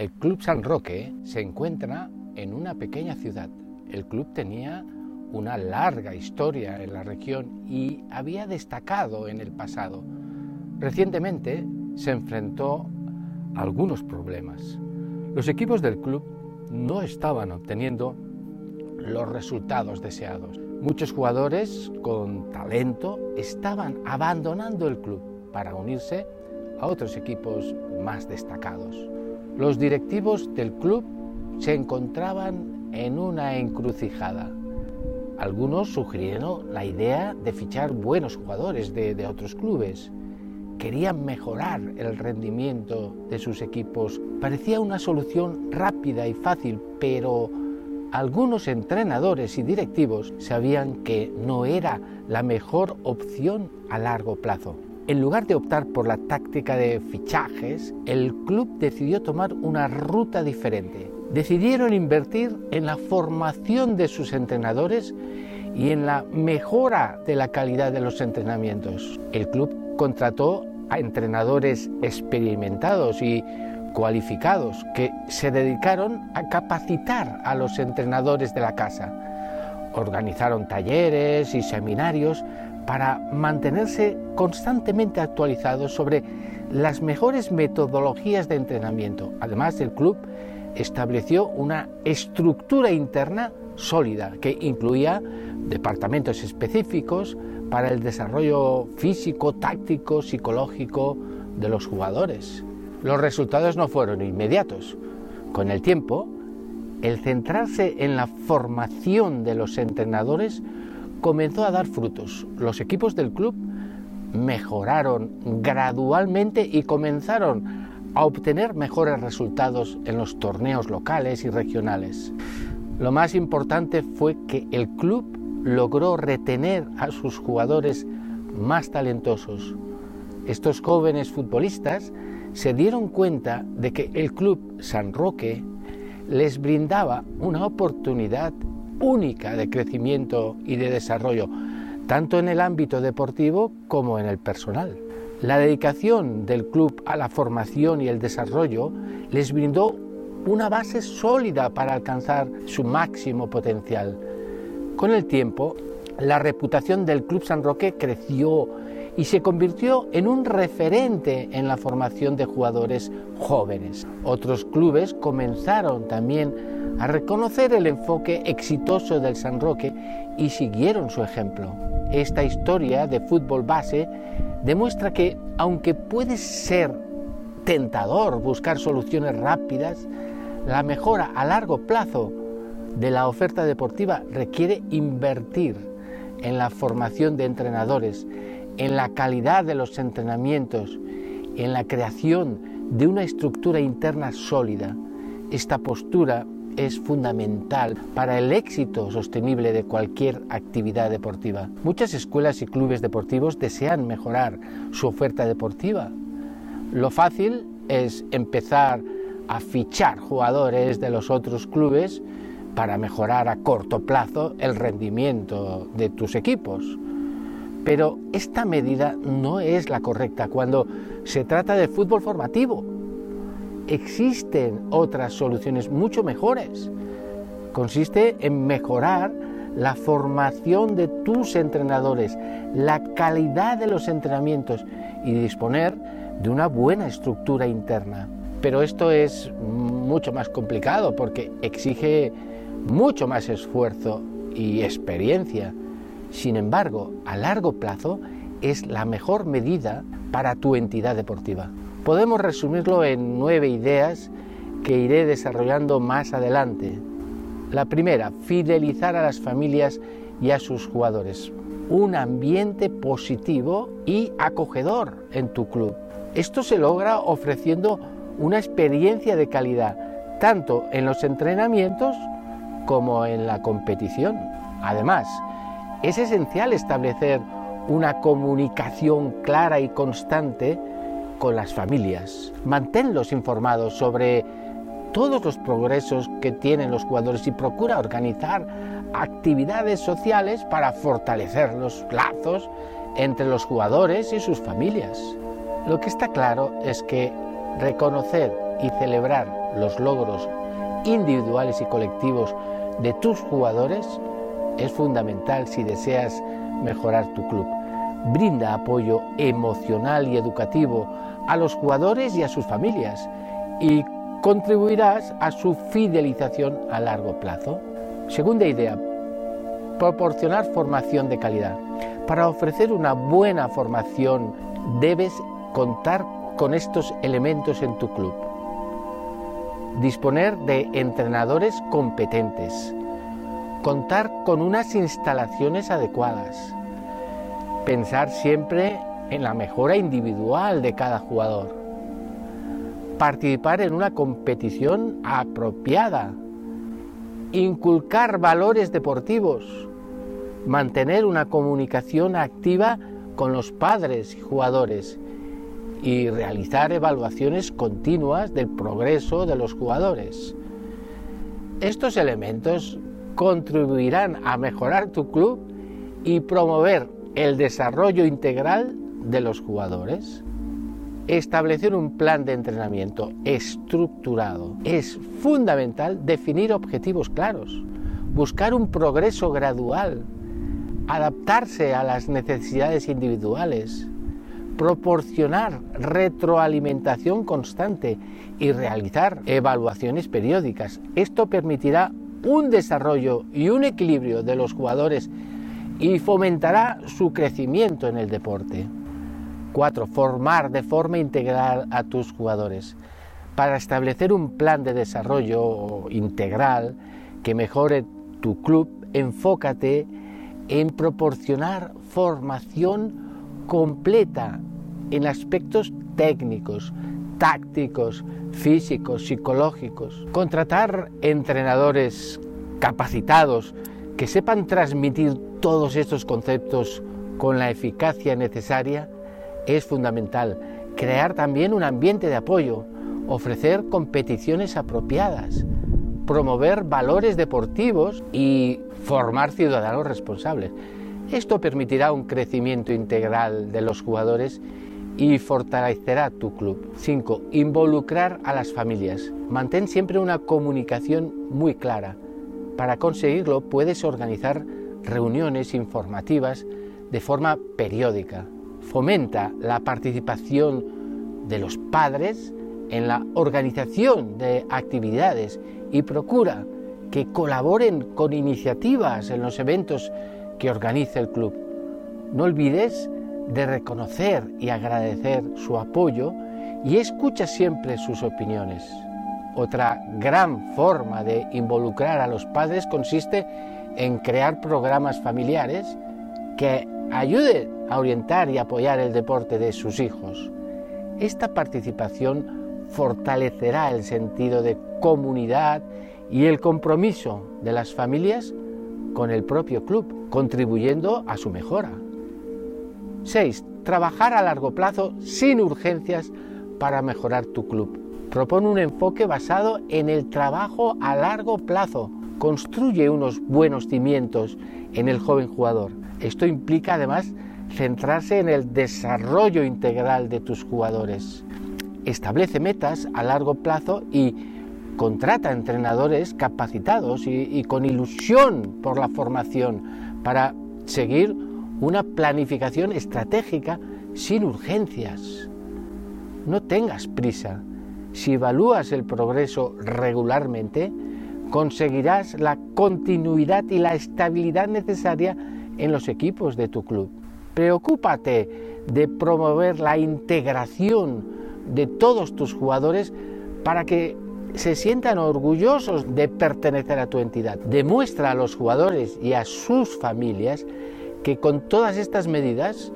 El Club San Roque se encuentra en una pequeña ciudad. El club tenía una larga historia en la región y había destacado en el pasado. Recientemente se enfrentó a algunos problemas. Los equipos del club no estaban obteniendo los resultados deseados. Muchos jugadores con talento estaban abandonando el club para unirse a otros equipos más destacados. Los directivos del club se encontraban en una encrucijada. Algunos sugirieron la idea de fichar buenos jugadores de, otros clubes. Querían mejorar el rendimiento de sus equipos. Parecía una solución rápida y fácil, pero algunos entrenadores y directivos sabían que no era la mejor opción a largo plazo. En lugar de optar por la táctica de fichajes, el club decidió tomar una ruta diferente. Decidieron invertir en la formación de sus entrenadores y en la mejora de la calidad de los entrenamientos. El club contrató a entrenadores experimentados y cualificados que se dedicaron a capacitar a los entrenadores de la casa. Organizaron talleres y seminarios para mantenerse constantemente actualizados sobre las mejores metodologías de entrenamiento. Además, el club estableció una estructura interna sólida que incluía departamentos específicos para el desarrollo físico, táctico, psicológico de los jugadores. Los resultados no fueron inmediatos. Con el tiempo, el centrarse en la formación de los entrenadores comenzó a dar frutos. Los equipos del club mejoraron gradualmente y comenzaron a obtener mejores resultados en los torneos locales y regionales. Lo más importante fue que el club logró retener a sus jugadores más talentosos. Estos jóvenes futbolistas se dieron cuenta de que el Club San Roque les brindaba una oportunidad única de crecimiento y de desarrollo, tanto en el ámbito deportivo como en el personal. La dedicación del club a la formación y el desarrollo les brindó una base sólida para alcanzar su máximo potencial. Con el tiempo, la reputación del Club San Roque creció y se convirtió en un referente en la formación de jugadores jóvenes. Otros clubes comenzaron también a reconocer el enfoque exitoso del San Roque y siguieron su ejemplo. Esta historia de fútbol base demuestra que, aunque puede ser tentador buscar soluciones rápidas, la mejora a largo plazo de la oferta deportiva requiere invertir en la formación de entrenadores, en la calidad de los entrenamientos, en la creación de una estructura interna sólida. Esta postura es fundamental para el éxito sostenible de cualquier actividad deportiva. Muchas escuelas y clubes deportivos desean mejorar su oferta deportiva. Lo fácil es empezar a fichar jugadores de los otros clubes para mejorar a corto plazo el rendimiento de tus equipos. Pero esta medida no es la correcta cuando se trata de fútbol formativo. Existen otras soluciones mucho mejores. Consiste en mejorar la formación de tus entrenadores, la calidad de los entrenamientos y disponer de una buena estructura interna. Pero esto es mucho más complicado porque exige mucho más esfuerzo y experiencia sin embargo, a largo plazo es la mejor medida para tu entidad deportiva. Podemos resumirlo en nueve ideas que iré desarrollando más adelante. La primera, fidelizar a las familias y a sus jugadores. Un ambiente positivo y acogedor en tu club. Esto se logra ofreciendo una experiencia de calidad, tanto en los entrenamientos como en la competición. Además, es esencial establecer una comunicación clara y constante con las familias. Manténlos informados sobre todos los progresos que tienen los jugadores y procura organizar actividades sociales para fortalecer los lazos entre los jugadores y sus familias. Lo que está claro es que reconocer y celebrar los logros individuales y colectivos de tus jugadores es fundamental si deseas mejorar tu club. Brinda apoyo emocional y educativo a los jugadores y a sus familias y contribuirás a su fidelización a largo plazo. Segunda idea, proporcionar formación de calidad. Para ofrecer una buena formación debes contar con estos elementos en tu club. Disponer de entrenadores competentes. Contar con unas instalaciones adecuadas. Pensar siempre en la mejora individual de cada jugador. Participar en una competición apropiada. Inculcar valores deportivos. Mantener una comunicación activa con los padres y jugadores y realizar evaluaciones continuas del progreso de los jugadores. Estos elementos contribuirán a mejorar tu club y promover el desarrollo integral de los jugadores. Establecer un plan de entrenamiento estructurado. Es fundamental definir objetivos claros, buscar un progreso gradual, adaptarse a las necesidades individuales, proporcionar retroalimentación constante y realizar evaluaciones periódicas. Esto permitirá un desarrollo y un equilibrio de los jugadores y fomentará su crecimiento en el deporte. 4. Formar de forma integral a tus jugadores. Para establecer un plan de desarrollo integral que mejore tu club, enfócate en proporcionar formación completa en aspectos técnicos, tácticos, físicos, psicológicos. Contratar entrenadores capacitados que sepan transmitir todos estos conceptos con la eficacia necesaria es fundamental. Crear también un ambiente de apoyo, ofrecer competiciones apropiadas, promover valores deportivos y formar ciudadanos responsables. Esto permitirá un crecimiento integral de los jugadores y fortalecerá tu club. 5. Involucrar a las familias. Mantén siempre una comunicación muy clara. Para conseguirlo puedes organizar reuniones informativas de forma periódica. Fomenta la participación de los padres en la organización de actividades y procura que colaboren con iniciativas en los eventos que organiza el club. No olvides de reconocer y agradecer su apoyo y escucha siempre sus opiniones. Otra gran forma de involucrar a los padres consiste en crear programas familiares que ayuden a orientar y apoyar el deporte de sus hijos. Esta participación fortalecerá el sentido de comunidad y el compromiso de las familias con el propio club, contribuyendo a su mejora. 6. Trabajar a largo plazo sin urgencias para mejorar tu club. Propone un enfoque basado en el trabajo a largo plazo. Construye unos buenos cimientos en el joven jugador. Esto implica además centrarse en el desarrollo integral de tus jugadores. Establece metas a largo plazo y contrata entrenadores capacitados y, y, con ilusión por la formación para seguir una planificación estratégica sin urgencias. No tengas prisa. Si evalúas el progreso regularmente, conseguirás la continuidad y la estabilidad necesaria en los equipos de tu club. Preocúpate de promover la integración de todos tus jugadores para que se sientan orgullosos de pertenecer a tu entidad. Demuestra a los jugadores y a sus familias que con todas estas medidas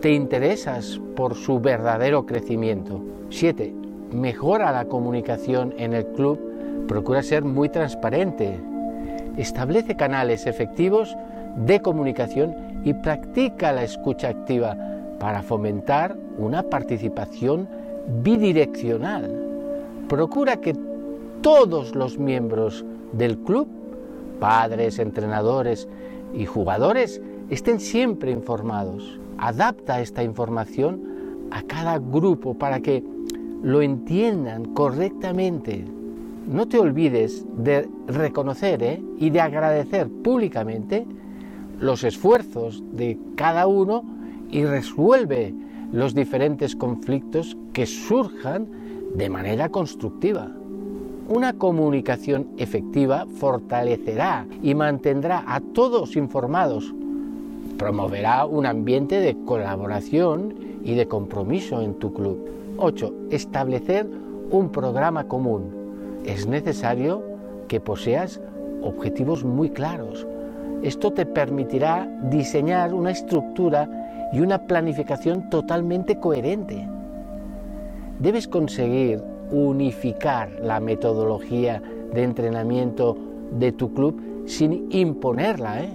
te interesas por su verdadero crecimiento. 7. Mejora la comunicación en el club. Procura ser muy transparente. Establece canales efectivos de comunicación y practica la escucha activa para fomentar una participación bidireccional. Procura que todos los miembros del club, padres, entrenadores y jugadores, estén siempre informados. Adapta esta información a cada grupo para que lo entiendan correctamente. No te olvides de reconocer ¿eh? y de agradecer públicamente los esfuerzos de cada uno y resuelve los diferentes conflictos que surjan de manera constructiva. Una comunicación efectiva fortalecerá y mantendrá a todos informados, promoverá un ambiente de colaboración y de compromiso en tu club. 8. Establecer un programa común. Es necesario que poseas objetivos muy claros. Esto te permitirá diseñar una estructura y una planificación totalmente coherente. Debes conseguir unificar la metodología de entrenamiento de tu club sin imponerla. ¿eh?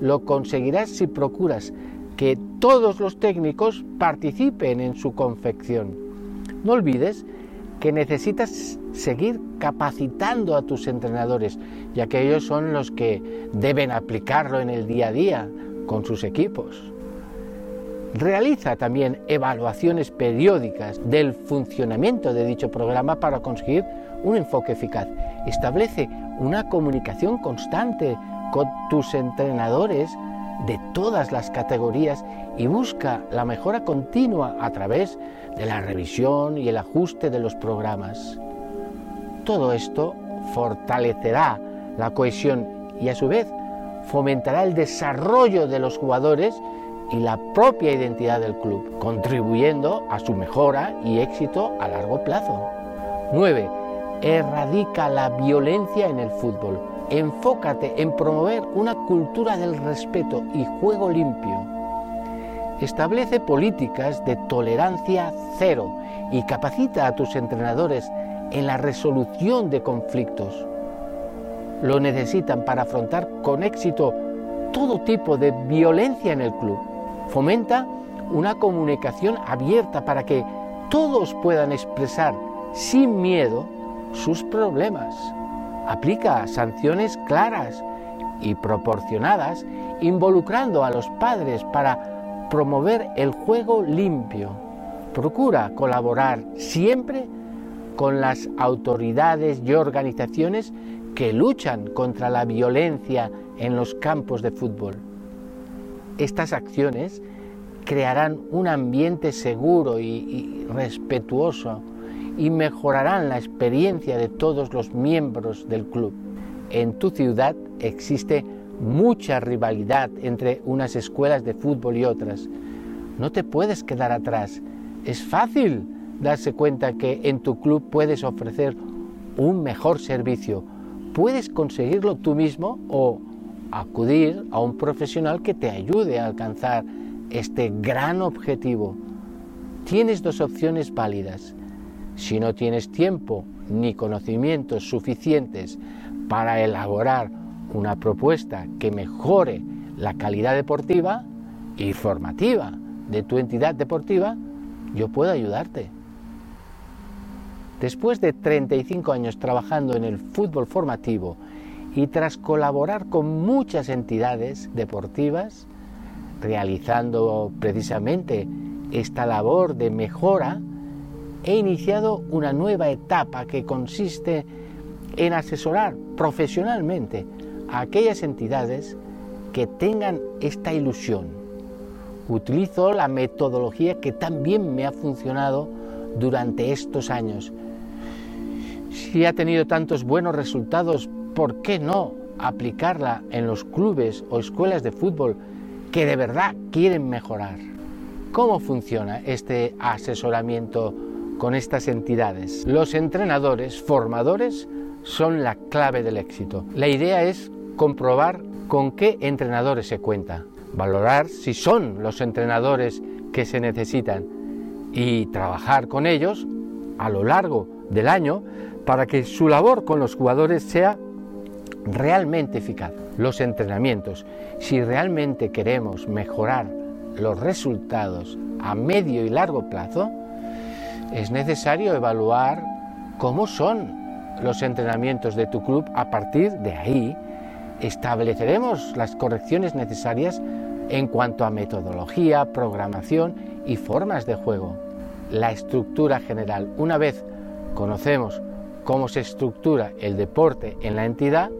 Lo conseguirás si procuras que todos los técnicos participen en su confección. No olvides que necesitas seguir capacitando a tus entrenadores, ya que ellos son los que deben aplicarlo en el día a día con sus equipos. Realiza también evaluaciones periódicas del funcionamiento de dicho programa para conseguir un enfoque eficaz. Establece una comunicación constante tus entrenadores de todas las categorías y busca la mejora continua a través de la revisión y el ajuste de los programas. Todo esto fortalecerá la cohesión y a su vez fomentará el desarrollo de los jugadores y la propia identidad del club, contribuyendo a su mejora y éxito a largo plazo. 9. Erradica la violencia en el fútbol. Enfócate en promover una cultura del respeto y juego limpio. Establece políticas de tolerancia cero y capacita a tus entrenadores en la resolución de conflictos. Lo necesitan para afrontar con éxito todo tipo de violencia en el club. Fomenta una comunicación abierta para que todos puedan expresar sin miedo sus problemas. Aplica sanciones claras y proporcionadas involucrando a los padres para promover el juego limpio. Procura colaborar siempre con las autoridades y organizaciones que luchan contra la violencia en los campos de fútbol. Estas acciones crearán un ambiente seguro y, respetuoso y mejorarán la experiencia de todos los miembros del club. En tu ciudad existe mucha rivalidad entre unas escuelas de fútbol y otras. No te puedes quedar atrás. Es fácil darse cuenta que en tu club puedes ofrecer un mejor servicio. Puedes conseguirlo tú mismo o acudir a un profesional que te ayude a alcanzar este gran objetivo. Tienes dos opciones válidas. Si no tienes tiempo ni conocimientos suficientes para elaborar una propuesta que mejore la calidad deportiva y formativa de tu entidad deportiva, yo puedo ayudarte. Después de 35 años trabajando en el fútbol formativo y tras colaborar con muchas entidades deportivas, realizando precisamente esta labor de mejora, he iniciado una nueva etapa que consiste en asesorar profesionalmente a aquellas entidades que tengan esta ilusión. Utilizo la metodología que también me ha funcionado durante estos años. Si ha tenido tantos buenos resultados ¿por qué no aplicarla en los clubes o escuelas de fútbol que de verdad quieren mejorar? ¿Cómo funciona este asesoramiento con estas entidades? Los entrenadores, formadores, son la clave del éxito. La idea es comprobar con qué entrenadores se cuenta, valorar si son los entrenadores que se necesitan y trabajar con ellos a lo largo del año para que su labor con los jugadores sea realmente eficaz. Los entrenamientos, si realmente queremos mejorar los resultados a medio y largo plazo, es necesario evaluar cómo son los entrenamientos de tu club. A partir de ahí, estableceremos las correcciones necesarias en cuanto a metodología, programación y formas de juego. la estructura general. Una vez conocemos cómo se estructura el deporte en la entidad,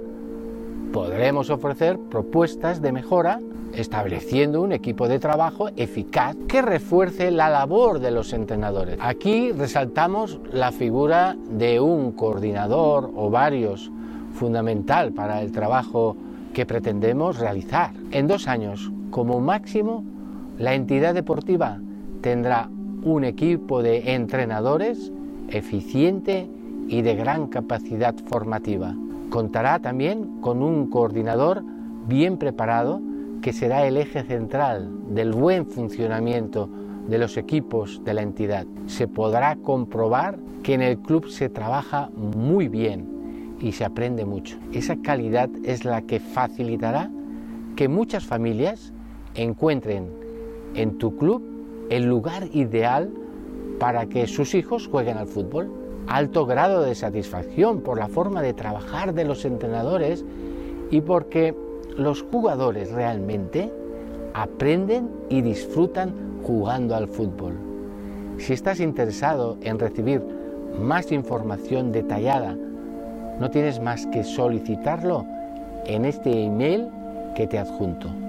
podremos ofrecer propuestas de mejora estableciendo un equipo de trabajo eficaz que refuerce la labor de los entrenadores. Aquí resaltamos la figura de un coordinador o varios fundamental para el trabajo que pretendemos realizar. En dos años, como máximo, la entidad deportiva tendrá un equipo de entrenadores eficiente y de gran capacidad formativa. Contará también con un coordinador bien preparado que será el eje central del buen funcionamiento de los equipos de la entidad. Se podrá comprobar que en el club se trabaja muy bien y se aprende mucho. Esa calidad es la que facilitará que muchas familias encuentren en tu club el lugar ideal para que sus hijos jueguen al fútbol. Alto grado de satisfacción por la forma de trabajar de los entrenadores y porque los jugadores realmente aprenden y disfrutan jugando al fútbol. Si estás interesado en recibir más información detallada, no tienes más que solicitarlo en este email que te adjunto.